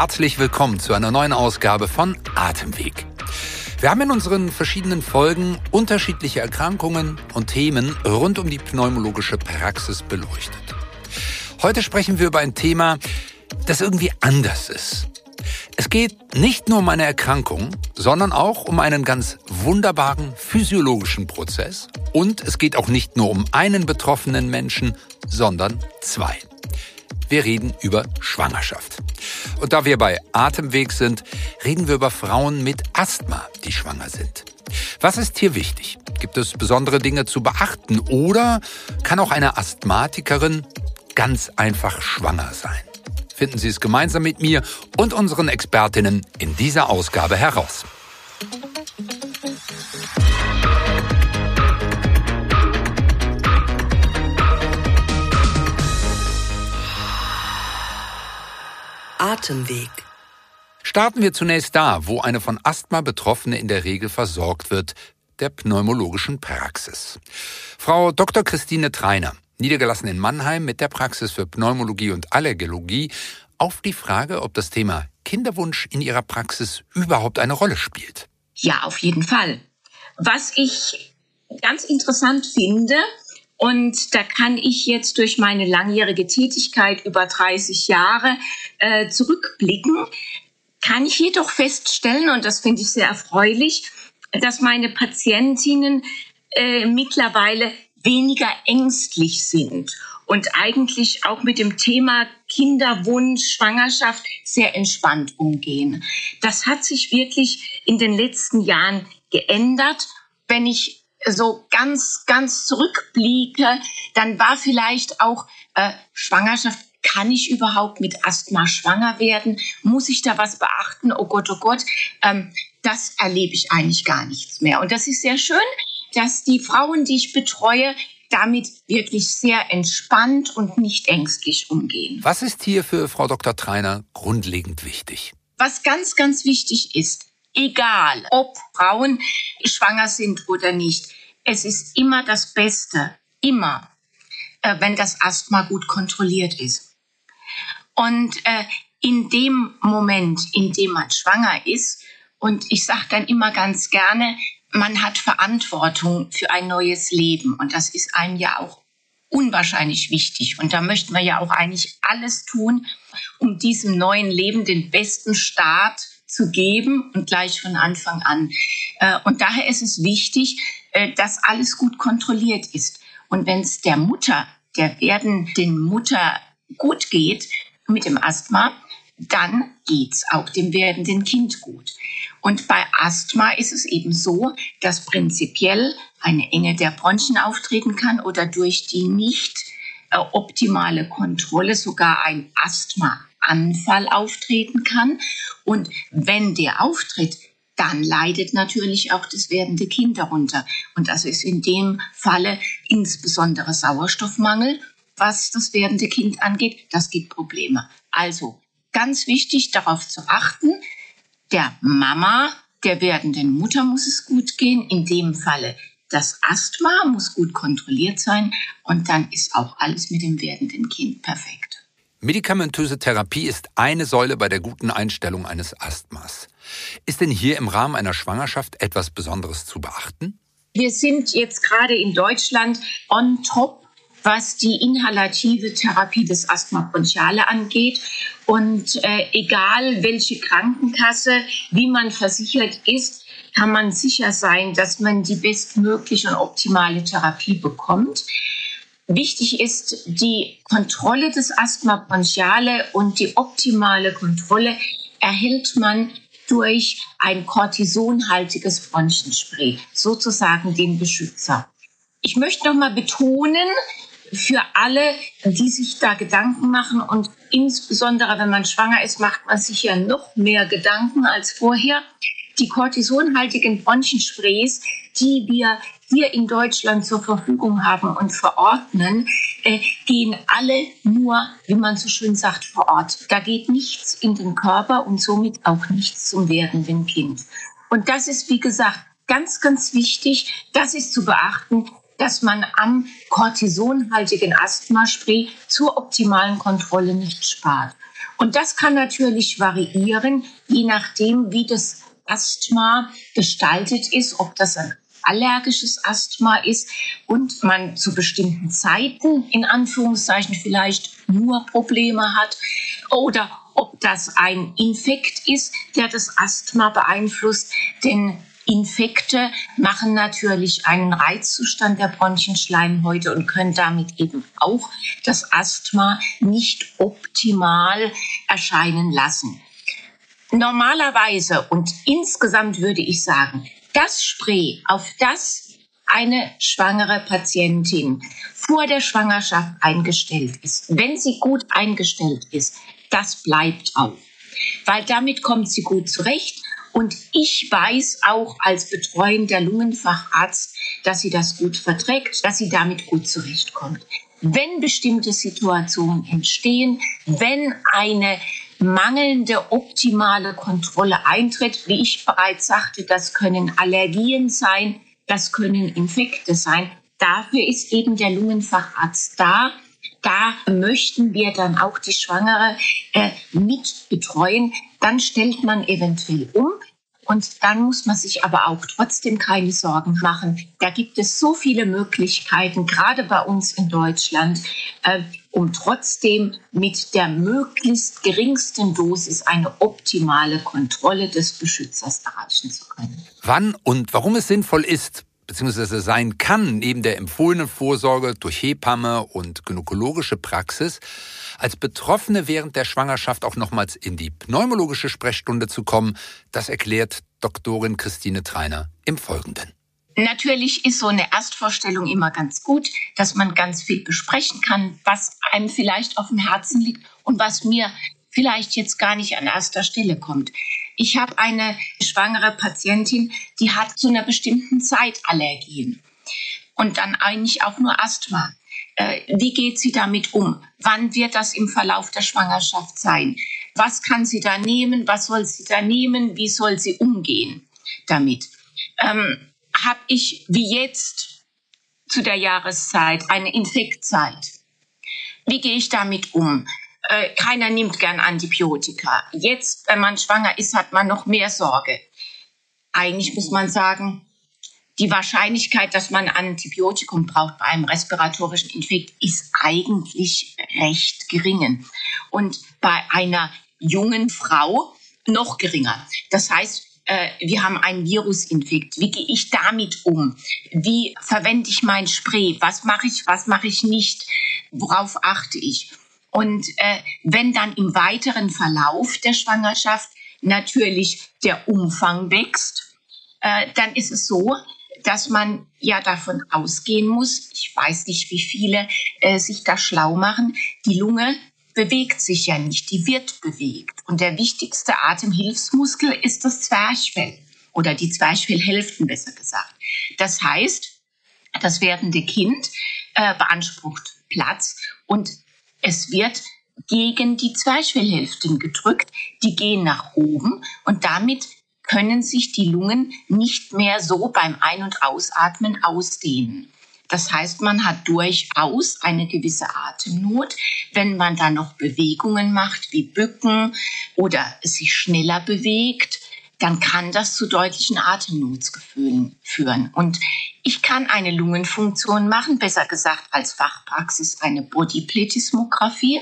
Herzlich willkommen zu einer neuen Ausgabe von Atemweg. Wir haben in unseren verschiedenen Folgen unterschiedliche Erkrankungen und Themen rund um die pneumologische Praxis beleuchtet. Heute sprechen wir über ein Thema, das irgendwie anders ist. Es geht nicht nur um eine Erkrankung, sondern auch um einen ganz wunderbaren physiologischen Prozess. Und es geht auch nicht nur um einen betroffenen Menschen, sondern zwei. Wir reden über Schwangerschaft. Und da wir bei Atemweg sind, reden wir über Frauen mit Asthma, die schwanger sind. Was ist hier wichtig? Gibt es besondere Dinge zu beachten oder kann auch eine Asthmatikerin ganz einfach schwanger sein? Finden Sie es gemeinsam mit mir und unseren Expertinnen in dieser Ausgabe heraus. Atemweg. Starten wir zunächst da, wo eine von Asthma Betroffene in der Regel versorgt wird, der pneumologischen Praxis. Frau Dr. Christine Treiner, niedergelassen in Mannheim mit der Praxis für Pneumologie und Allergologie, auf die Frage, ob das Thema Kinderwunsch in ihrer Praxis überhaupt eine Rolle spielt. Ja, auf jeden Fall. Was ich ganz interessant finde, und da kann ich jetzt durch meine langjährige Tätigkeit über 30 Jahre äh, zurückblicken, kann ich jedoch feststellen, und das finde ich sehr erfreulich, dass meine Patientinnen äh, mittlerweile weniger ängstlich sind und eigentlich auch mit dem Thema Kinderwunsch, Schwangerschaft sehr entspannt umgehen. Das hat sich wirklich in den letzten Jahren geändert. Wenn ich so ganz, ganz zurückblicke, dann war vielleicht auch äh, Schwangerschaft kann ich überhaupt mit Asthma schwanger werden? Muss ich da was beachten? Oh Gott, oh Gott. Ähm, das erlebe ich eigentlich gar nichts mehr. Und das ist sehr schön, dass die Frauen, die ich betreue, damit wirklich sehr entspannt und nicht ängstlich umgehen. Was ist hier für Frau Dr. Treiner grundlegend wichtig? Was ganz, ganz wichtig ist, egal ob Frauen schwanger sind oder nicht. Es ist immer das Beste, immer, äh, wenn das Asthma gut kontrolliert ist. Und äh, in dem Moment, in dem man schwanger ist, und ich sage dann immer ganz gerne, man hat Verantwortung für ein neues Leben. Und das ist einem ja auch unwahrscheinlich wichtig. Und da möchten wir ja auch eigentlich alles tun, um diesem neuen Leben den besten Start zu geben und gleich von Anfang an. Äh, und daher ist es wichtig, äh, dass alles gut kontrolliert ist. Und wenn es der Mutter, der werdenden Mutter gut geht mit dem Asthma, dann geht's auch dem werdenden Kind gut. Und bei Asthma ist es eben so, dass prinzipiell eine Enge der Bronchien auftreten kann oder durch die nicht äh, optimale Kontrolle sogar ein Asthma Anfall auftreten kann. Und wenn der auftritt, dann leidet natürlich auch das werdende Kind darunter. Und das ist in dem Falle insbesondere Sauerstoffmangel. Was das werdende Kind angeht, das gibt Probleme. Also ganz wichtig darauf zu achten, der Mama, der werdenden Mutter muss es gut gehen. In dem Falle das Asthma muss gut kontrolliert sein und dann ist auch alles mit dem werdenden Kind perfekt. Medikamentöse Therapie ist eine Säule bei der guten Einstellung eines Asthmas. Ist denn hier im Rahmen einer Schwangerschaft etwas Besonderes zu beachten? Wir sind jetzt gerade in Deutschland on top, was die inhalative Therapie des Asthma bronchiale angeht. Und äh, egal welche Krankenkasse, wie man versichert ist, kann man sicher sein, dass man die bestmögliche und optimale Therapie bekommt. Wichtig ist die Kontrolle des Asthma bronchiale und die optimale Kontrolle erhält man durch ein kortisonhaltiges Bronchenspray, sozusagen den Beschützer. Ich möchte noch mal betonen, für alle, die sich da Gedanken machen und insbesondere wenn man schwanger ist, macht man sich ja noch mehr Gedanken als vorher. Die kortisonhaltigen Bronchensprays, die wir hier in Deutschland zur Verfügung haben und verordnen, äh, gehen alle nur, wie man so schön sagt, vor Ort. Da geht nichts in den Körper und somit auch nichts zum werdenden Kind. Und das ist, wie gesagt, ganz, ganz wichtig. Das ist zu beachten. dass man am cortisonhaltigen Asthmaspray zur optimalen Kontrolle nicht spart. Und das kann natürlich variieren, je nachdem, wie das Asthma gestaltet ist, ob das ein allergisches Asthma ist und man zu bestimmten Zeiten in Anführungszeichen vielleicht nur Probleme hat oder ob das ein Infekt ist, der das Asthma beeinflusst. Denn Infekte machen natürlich einen Reizzustand der Bronchienschleimhäute und können damit eben auch das Asthma nicht optimal erscheinen lassen. Normalerweise und insgesamt würde ich sagen, das Spray, auf das eine schwangere Patientin vor der Schwangerschaft eingestellt ist, wenn sie gut eingestellt ist, das bleibt auch. Weil damit kommt sie gut zurecht. Und ich weiß auch als betreuender Lungenfacharzt, dass sie das gut verträgt, dass sie damit gut zurechtkommt. Wenn bestimmte Situationen entstehen, wenn eine mangelnde optimale Kontrolle eintritt. Wie ich bereits sagte, das können Allergien sein, das können Infekte sein. Dafür ist eben der Lungenfacharzt da. Da möchten wir dann auch die Schwangere äh, mit betreuen. Dann stellt man eventuell um. Und dann muss man sich aber auch trotzdem keine Sorgen machen. Da gibt es so viele Möglichkeiten, gerade bei uns in Deutschland, äh, um trotzdem mit der möglichst geringsten Dosis eine optimale Kontrolle des Beschützers erreichen zu können. Wann und warum es sinnvoll ist, beziehungsweise sein kann, neben der empfohlenen Vorsorge durch Hebamme und gynäkologische Praxis, als Betroffene während der Schwangerschaft auch nochmals in die pneumologische Sprechstunde zu kommen, das erklärt Doktorin Christine Treiner im Folgenden. Natürlich ist so eine Erstvorstellung immer ganz gut, dass man ganz viel besprechen kann, was einem vielleicht auf dem Herzen liegt und was mir vielleicht jetzt gar nicht an erster Stelle kommt. Ich habe eine schwangere Patientin, die hat zu einer bestimmten Zeit Allergien und dann eigentlich auch nur Asthma. Äh, wie geht sie damit um? Wann wird das im Verlauf der Schwangerschaft sein? Was kann sie da nehmen? Was soll sie da nehmen? Wie soll sie umgehen damit? Ähm, Habe ich wie jetzt zu der Jahreszeit eine Infektzeit? Wie gehe ich damit um? Äh, keiner nimmt gern Antibiotika. Jetzt, wenn man schwanger ist, hat man noch mehr Sorge. Eigentlich muss man sagen, die Wahrscheinlichkeit, dass man Antibiotikum braucht bei einem respiratorischen Infekt, ist eigentlich recht gering. Und bei einer jungen Frau noch geringer. Das heißt, äh, wir haben einen Virusinfekt. Wie gehe ich damit um? Wie verwende ich mein Spray? Was mache ich, was mache ich nicht? Worauf achte ich? Und äh, wenn dann im weiteren Verlauf der Schwangerschaft natürlich der Umfang wächst, äh, dann ist es so, dass man ja davon ausgehen muss, ich weiß nicht, wie viele äh, sich da schlau machen, die Lunge bewegt sich ja nicht, die wird bewegt. Und der wichtigste Atemhilfsmuskel ist das Zwerchfell oder die Zwerchfellhälften besser gesagt. Das heißt, das werdende Kind äh, beansprucht Platz und es wird gegen die Zwerchfellhälften gedrückt, die gehen nach oben und damit können sich die Lungen nicht mehr so beim Ein- und Ausatmen ausdehnen. Das heißt, man hat durchaus eine gewisse Atemnot. Wenn man dann noch Bewegungen macht, wie Bücken oder sich schneller bewegt, dann kann das zu deutlichen Atemnotsgefühlen führen. Und ich kann eine Lungenfunktion machen, besser gesagt als Fachpraxis eine Bodyplethysmographie.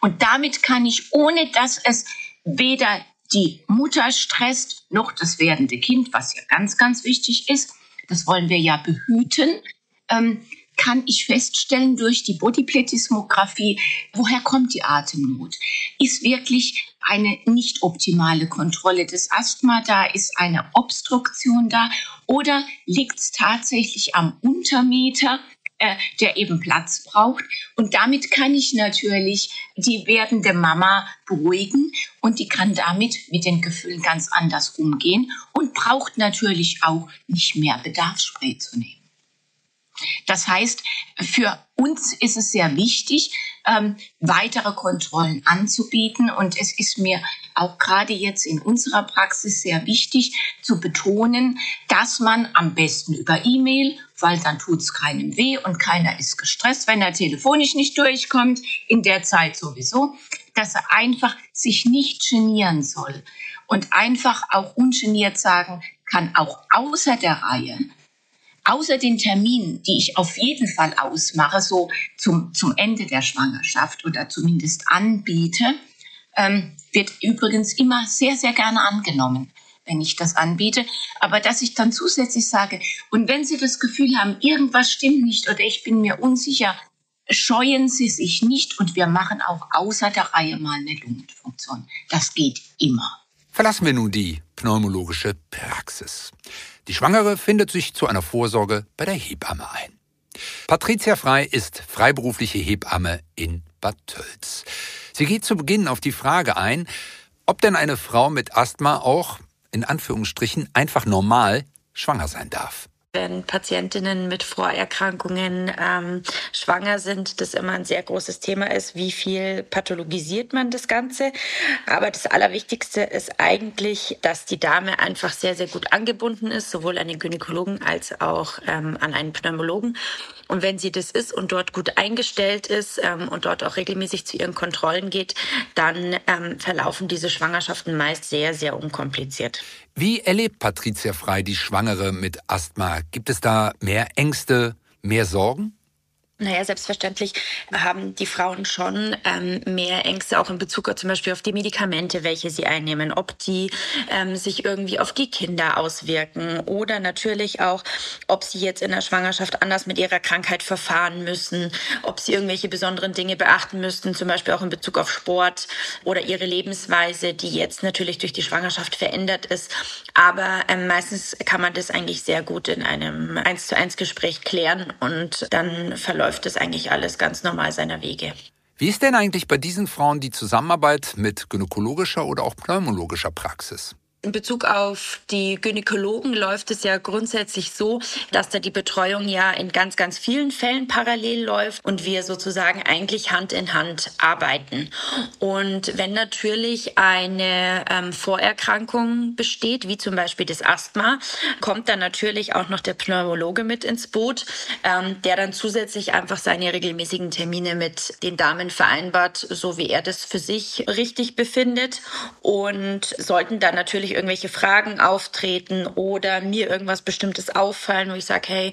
Und damit kann ich, ohne dass es weder die Mutter stresst noch das werdende Kind, was ja ganz, ganz wichtig ist, das wollen wir ja behüten, ähm, kann ich feststellen durch die Bodyplethysmographie, woher kommt die Atemnot? Ist wirklich eine nicht optimale Kontrolle des Asthma da? Ist eine Obstruktion da? Oder liegt es tatsächlich am Untermeter, äh, der eben Platz braucht? Und damit kann ich natürlich die werdende Mama beruhigen und die kann damit mit den Gefühlen ganz anders umgehen und braucht natürlich auch nicht mehr Bedarfsspray zu nehmen. Das heißt, für uns ist es sehr wichtig, ähm, weitere Kontrollen anzubieten. Und es ist mir auch gerade jetzt in unserer Praxis sehr wichtig zu betonen, dass man am besten über E-Mail, weil dann tut es keinem weh und keiner ist gestresst, wenn er telefonisch nicht durchkommt, in der Zeit sowieso, dass er einfach sich nicht genieren soll und einfach auch ungeniert sagen kann, auch außer der Reihe, außer den Terminen, die ich auf jeden Fall ausmache, so zum, zum Ende der Schwangerschaft oder zumindest anbiete, ähm, wird übrigens immer sehr, sehr gerne angenommen, wenn ich das anbiete. Aber dass ich dann zusätzlich sage, und wenn Sie das Gefühl haben, irgendwas stimmt nicht oder ich bin mir unsicher, scheuen Sie sich nicht und wir machen auch außer der Reihe mal eine Lungenfunktion. Das geht immer. Verlassen wir nun die pneumologische Praxis. Die Schwangere findet sich zu einer Vorsorge bei der Hebamme ein. Patricia Frei ist freiberufliche Hebamme in Bad Tölz. Sie geht zu Beginn auf die Frage ein, ob denn eine Frau mit Asthma auch, in Anführungsstrichen, einfach normal schwanger sein darf wenn Patientinnen mit Vorerkrankungen ähm, schwanger sind, das immer ein sehr großes Thema ist, wie viel pathologisiert man das Ganze. Aber das Allerwichtigste ist eigentlich, dass die Dame einfach sehr, sehr gut angebunden ist, sowohl an den Gynäkologen als auch ähm, an einen Pneumologen. Und wenn sie das ist und dort gut eingestellt ist ähm, und dort auch regelmäßig zu ihren Kontrollen geht, dann ähm, verlaufen diese Schwangerschaften meist sehr, sehr unkompliziert. Wie erlebt Patricia Frei die Schwangere mit Asthma? Gibt es da mehr Ängste, mehr Sorgen? Naja, selbstverständlich haben die Frauen schon ähm, mehr Ängste auch in Bezug zum Beispiel auf die Medikamente, welche sie einnehmen, ob die ähm, sich irgendwie auf die Kinder auswirken oder natürlich auch, ob sie jetzt in der Schwangerschaft anders mit ihrer Krankheit verfahren müssen, ob sie irgendwelche besonderen Dinge beachten müssten, zum Beispiel auch in Bezug auf Sport oder ihre Lebensweise, die jetzt natürlich durch die Schwangerschaft verändert ist. Aber ähm, meistens kann man das eigentlich sehr gut in einem eins zu eins Gespräch klären und dann verläuft läuft es eigentlich alles ganz normal seiner Wege. Wie ist denn eigentlich bei diesen Frauen die Zusammenarbeit mit gynäkologischer oder auch pneumologischer Praxis? In Bezug auf die Gynäkologen läuft es ja grundsätzlich so, dass da die Betreuung ja in ganz, ganz vielen Fällen parallel läuft und wir sozusagen eigentlich Hand in Hand arbeiten. Und wenn natürlich eine ähm, Vorerkrankung besteht, wie zum Beispiel das Asthma, kommt dann natürlich auch noch der Pneumologe mit ins Boot, ähm, der dann zusätzlich einfach seine regelmäßigen Termine mit den Damen vereinbart, so wie er das für sich richtig befindet. Und sollten dann natürlich natürlich irgendwelche Fragen auftreten oder mir irgendwas Bestimmtes auffallen, wo ich sage, hey,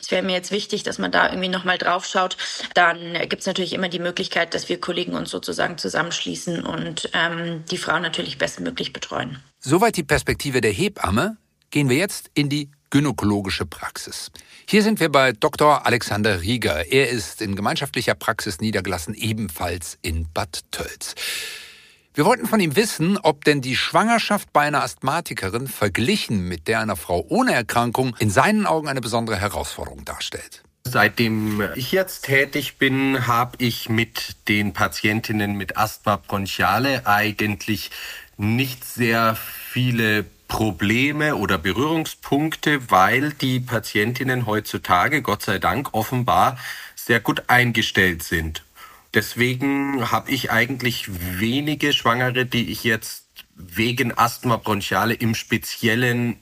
es wäre mir jetzt wichtig, dass man da irgendwie nochmal drauf schaut, dann gibt es natürlich immer die Möglichkeit, dass wir Kollegen uns sozusagen zusammenschließen und ähm, die Frauen natürlich bestmöglich betreuen. Soweit die Perspektive der Hebamme. Gehen wir jetzt in die gynäkologische Praxis. Hier sind wir bei Dr. Alexander Rieger. Er ist in gemeinschaftlicher Praxis niedergelassen, ebenfalls in Bad Tölz. Wir wollten von ihm wissen, ob denn die Schwangerschaft bei einer Asthmatikerin verglichen mit der einer Frau ohne Erkrankung in seinen Augen eine besondere Herausforderung darstellt. Seitdem ich jetzt tätig bin, habe ich mit den Patientinnen mit Asthma bronchiale eigentlich nicht sehr viele Probleme oder Berührungspunkte, weil die Patientinnen heutzutage, Gott sei Dank, offenbar sehr gut eingestellt sind. Deswegen habe ich eigentlich wenige Schwangere, die ich jetzt wegen Asthma bronchiale im Speziellen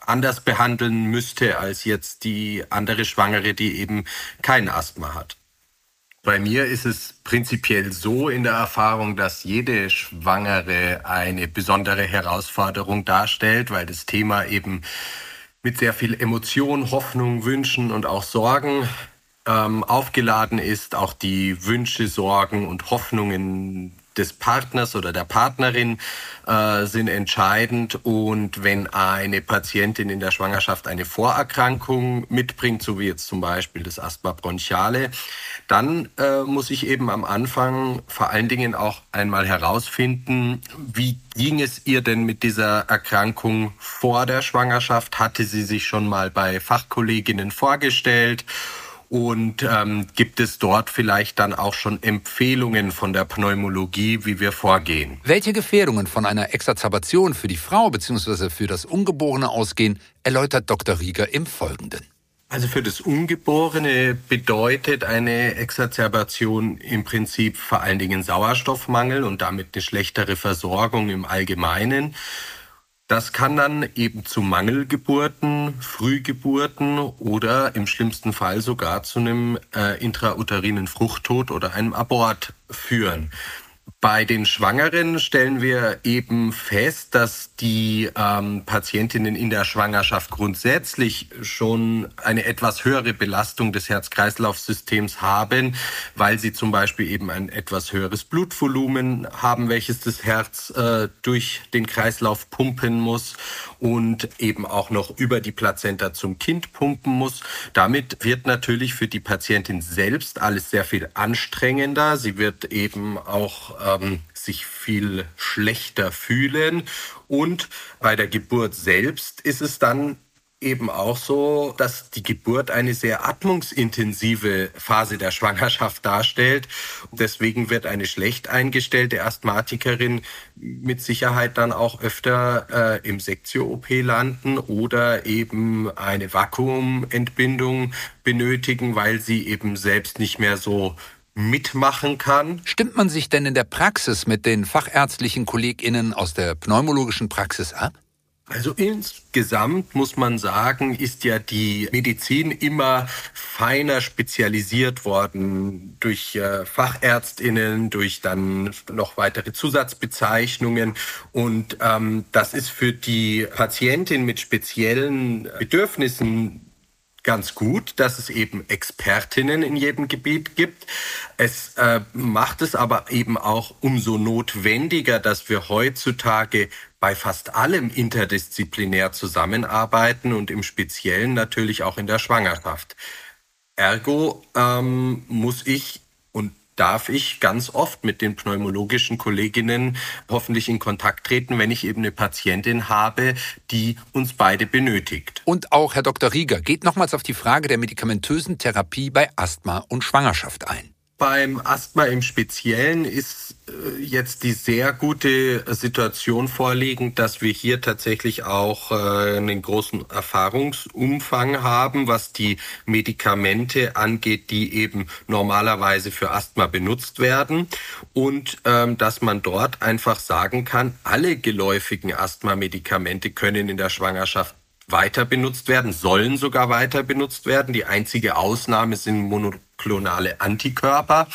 anders behandeln müsste als jetzt die andere Schwangere, die eben kein Asthma hat. Bei mir ist es prinzipiell so in der Erfahrung, dass jede Schwangere eine besondere Herausforderung darstellt, weil das Thema eben mit sehr viel Emotion, Hoffnung, Wünschen und auch Sorgen ähm, aufgeladen ist, auch die Wünsche, Sorgen und Hoffnungen des Partners oder der Partnerin äh, sind entscheidend. Und wenn eine Patientin in der Schwangerschaft eine Vorerkrankung mitbringt, so wie jetzt zum Beispiel das Asthma bronchiale, dann äh, muss ich eben am Anfang vor allen Dingen auch einmal herausfinden, wie ging es ihr denn mit dieser Erkrankung vor der Schwangerschaft? Hatte sie sich schon mal bei Fachkolleginnen vorgestellt? Und ähm, gibt es dort vielleicht dann auch schon Empfehlungen von der Pneumologie, wie wir vorgehen? Welche Gefährdungen von einer Exazerbation für die Frau bzw. für das Ungeborene ausgehen, erläutert Dr. Rieger im Folgenden. Also für das Ungeborene bedeutet eine Exazerbation im Prinzip vor allen Dingen Sauerstoffmangel und damit eine schlechtere Versorgung im Allgemeinen. Das kann dann eben zu Mangelgeburten, Frühgeburten oder im schlimmsten Fall sogar zu einem äh, intrauterinen Fruchttod oder einem Abort führen. Bei den Schwangeren stellen wir eben fest, dass die ähm, Patientinnen in der Schwangerschaft grundsätzlich schon eine etwas höhere Belastung des Herz-Kreislauf-Systems haben, weil sie zum Beispiel eben ein etwas höheres Blutvolumen haben, welches das Herz äh, durch den Kreislauf pumpen muss und eben auch noch über die Plazenta zum Kind pumpen muss. Damit wird natürlich für die Patientin selbst alles sehr viel anstrengender. Sie wird eben auch ähm, sich viel schlechter fühlen. Und bei der Geburt selbst ist es dann eben auch so, dass die Geburt eine sehr atmungsintensive Phase der Schwangerschaft darstellt. Deswegen wird eine schlecht eingestellte Asthmatikerin mit Sicherheit dann auch öfter äh, im Sektio-OP landen oder eben eine Vakuumentbindung benötigen, weil sie eben selbst nicht mehr so mitmachen kann. Stimmt man sich denn in der Praxis mit den fachärztlichen KollegInnen aus der pneumologischen Praxis ab? Also insgesamt muss man sagen, ist ja die Medizin immer feiner spezialisiert worden durch äh, Fachärztinnen, durch dann noch weitere Zusatzbezeichnungen. Und ähm, das ist für die Patientin mit speziellen Bedürfnissen ganz gut, dass es eben Expertinnen in jedem Gebiet gibt. Es äh, macht es aber eben auch umso notwendiger, dass wir heutzutage bei fast allem interdisziplinär zusammenarbeiten und im Speziellen natürlich auch in der Schwangerschaft. Ergo ähm, muss ich darf ich ganz oft mit den pneumologischen Kolleginnen hoffentlich in Kontakt treten, wenn ich eben eine Patientin habe, die uns beide benötigt. Und auch Herr Dr. Rieger geht nochmals auf die Frage der medikamentösen Therapie bei Asthma und Schwangerschaft ein. Beim Asthma im Speziellen ist äh, jetzt die sehr gute Situation vorliegend, dass wir hier tatsächlich auch äh, einen großen Erfahrungsumfang haben, was die Medikamente angeht, die eben normalerweise für Asthma benutzt werden. Und ähm, dass man dort einfach sagen kann, alle geläufigen Asthma-Medikamente können in der Schwangerschaft weiter benutzt werden, sollen sogar weiter benutzt werden. Die einzige Ausnahme sind monoklonale Antikörper.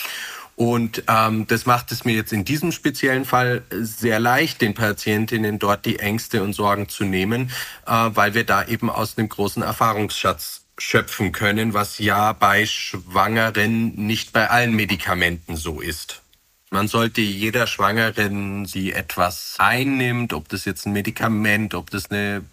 Und ähm, das macht es mir jetzt in diesem speziellen Fall sehr leicht, den Patientinnen dort die Ängste und Sorgen zu nehmen, äh, weil wir da eben aus einem großen Erfahrungsschatz schöpfen können, was ja bei Schwangeren nicht bei allen Medikamenten so ist. Man sollte jeder Schwangeren, die etwas einnimmt, ob das jetzt ein Medikament, ob das eine,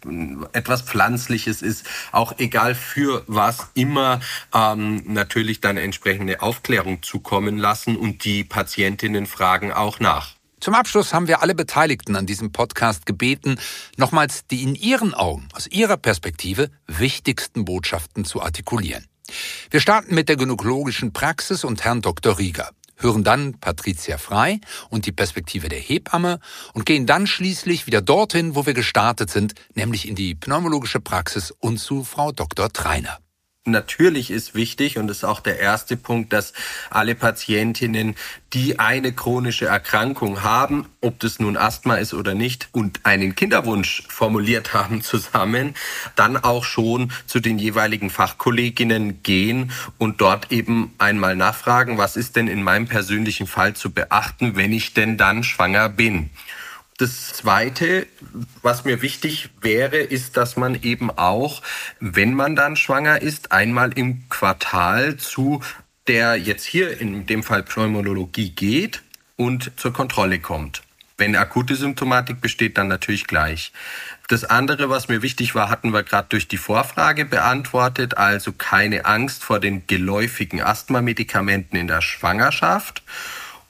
etwas Pflanzliches ist, auch egal für was immer, ähm, natürlich dann entsprechende Aufklärung zukommen lassen und die Patientinnen fragen auch nach. Zum Abschluss haben wir alle Beteiligten an diesem Podcast gebeten, nochmals die in ihren Augen, aus ihrer Perspektive wichtigsten Botschaften zu artikulieren. Wir starten mit der gynäkologischen Praxis und Herrn Dr. Rieger hören dann Patricia Frei und die Perspektive der Hebamme und gehen dann schließlich wieder dorthin, wo wir gestartet sind, nämlich in die pneumologische Praxis und zu Frau Dr. Treiner. Natürlich ist wichtig und ist auch der erste Punkt, dass alle Patientinnen, die eine chronische Erkrankung haben, ob das nun Asthma ist oder nicht, und einen Kinderwunsch formuliert haben zusammen, dann auch schon zu den jeweiligen Fachkolleginnen gehen und dort eben einmal nachfragen, was ist denn in meinem persönlichen Fall zu beachten, wenn ich denn dann schwanger bin. Das Zweite, was mir wichtig wäre, ist, dass man eben auch, wenn man dann schwanger ist, einmal im Quartal zu der jetzt hier in dem Fall Pneumologie geht und zur Kontrolle kommt. Wenn akute Symptomatik besteht, dann natürlich gleich. Das andere, was mir wichtig war, hatten wir gerade durch die Vorfrage beantwortet, also keine Angst vor den geläufigen Asthma-Medikamenten in der Schwangerschaft.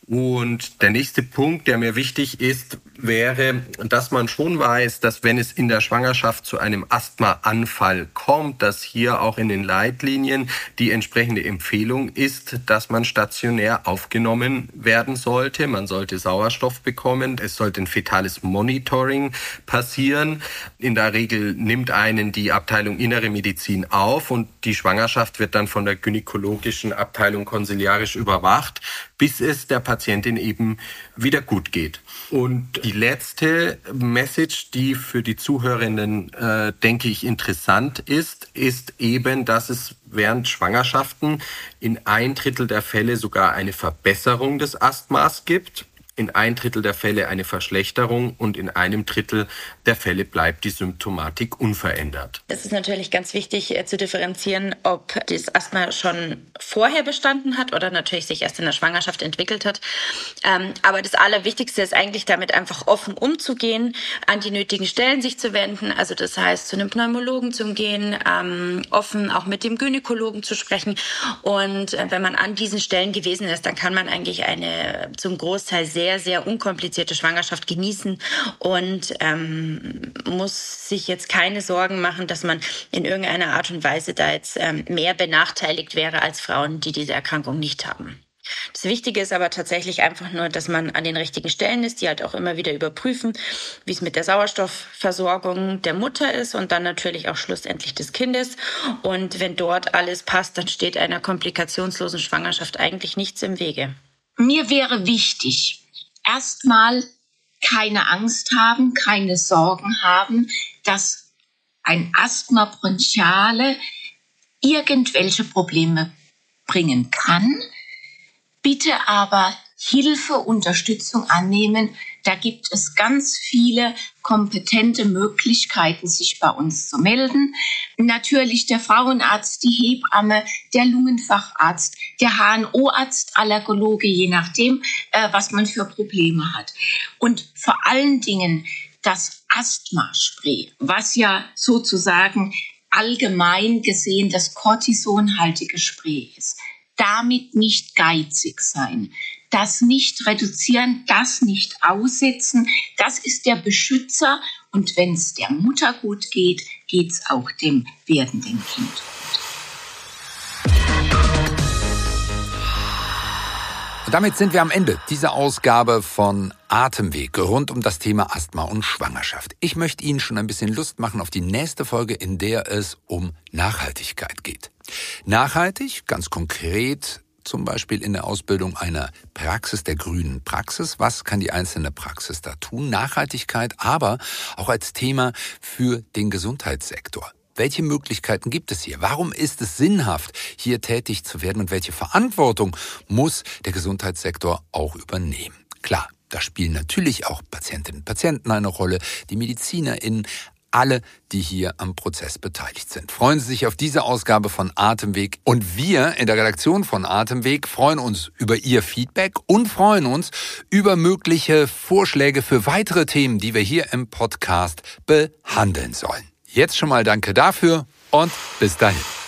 Und der nächste Punkt, der mir wichtig ist, wäre, dass man schon weiß, dass wenn es in der Schwangerschaft zu einem Asthmaanfall kommt, dass hier auch in den Leitlinien die entsprechende Empfehlung ist, dass man stationär aufgenommen werden sollte. Man sollte Sauerstoff bekommen. Es sollte ein fetales Monitoring passieren. In der Regel nimmt einen die Abteilung Innere Medizin auf und die Schwangerschaft wird dann von der gynäkologischen Abteilung konsiliarisch überwacht, bis es der Patientin eben wieder gut geht. Und die letzte Message, die für die Zuhörenden, äh, denke ich, interessant ist, ist eben, dass es während Schwangerschaften in ein Drittel der Fälle sogar eine Verbesserung des Asthmas gibt in ein Drittel der Fälle eine Verschlechterung und in einem Drittel der Fälle bleibt die Symptomatik unverändert. Es ist natürlich ganz wichtig äh, zu differenzieren, ob das Asthma schon vorher bestanden hat oder natürlich sich erst in der Schwangerschaft entwickelt hat. Ähm, aber das Allerwichtigste ist eigentlich damit einfach offen umzugehen, an die nötigen Stellen sich zu wenden. Also das heißt, zu einem Pneumologen zu gehen, ähm, offen auch mit dem Gynäkologen zu sprechen. Und äh, wenn man an diesen Stellen gewesen ist, dann kann man eigentlich eine zum Großteil sehr sehr, sehr unkomplizierte Schwangerschaft genießen und ähm, muss sich jetzt keine Sorgen machen, dass man in irgendeiner Art und Weise da jetzt ähm, mehr benachteiligt wäre als Frauen, die diese Erkrankung nicht haben. Das Wichtige ist aber tatsächlich einfach nur, dass man an den richtigen Stellen ist, die halt auch immer wieder überprüfen, wie es mit der Sauerstoffversorgung der Mutter ist und dann natürlich auch schlussendlich des Kindes. Und wenn dort alles passt, dann steht einer komplikationslosen Schwangerschaft eigentlich nichts im Wege. Mir wäre wichtig, erstmal keine Angst haben, keine Sorgen haben, dass ein Asthma bronchiale irgendwelche Probleme bringen kann. Bitte aber Hilfe, Unterstützung annehmen, da gibt es ganz viele kompetente Möglichkeiten, sich bei uns zu melden. Natürlich der Frauenarzt, die Hebamme, der Lungenfacharzt, der HNO-Arzt, Allergologe, je nachdem, äh, was man für Probleme hat. Und vor allen Dingen das Asthma-Spray, was ja sozusagen allgemein gesehen das Cortisonhaltige Spray ist. Damit nicht geizig sein das nicht reduzieren, das nicht aussetzen. Das ist der Beschützer. Und wenn es der Mutter gut geht, geht es auch dem werdenden Kind. Und damit sind wir am Ende dieser Ausgabe von Atemweg rund um das Thema Asthma und Schwangerschaft. Ich möchte Ihnen schon ein bisschen Lust machen auf die nächste Folge, in der es um Nachhaltigkeit geht. Nachhaltig, ganz konkret, zum Beispiel in der Ausbildung einer Praxis der grünen Praxis. Was kann die einzelne Praxis da tun? Nachhaltigkeit, aber auch als Thema für den Gesundheitssektor. Welche Möglichkeiten gibt es hier? Warum ist es sinnhaft, hier tätig zu werden und welche Verantwortung muss der Gesundheitssektor auch übernehmen? Klar, da spielen natürlich auch Patientinnen und Patienten eine Rolle, die MedizinerInnen, alle, die hier am Prozess beteiligt sind. Freuen Sie sich auf diese Ausgabe von Atemweg. Und wir in der Redaktion von Atemweg freuen uns über Ihr Feedback und freuen uns über mögliche Vorschläge für weitere Themen, die wir hier im Podcast behandeln sollen. Jetzt schon mal danke dafür und bis dahin.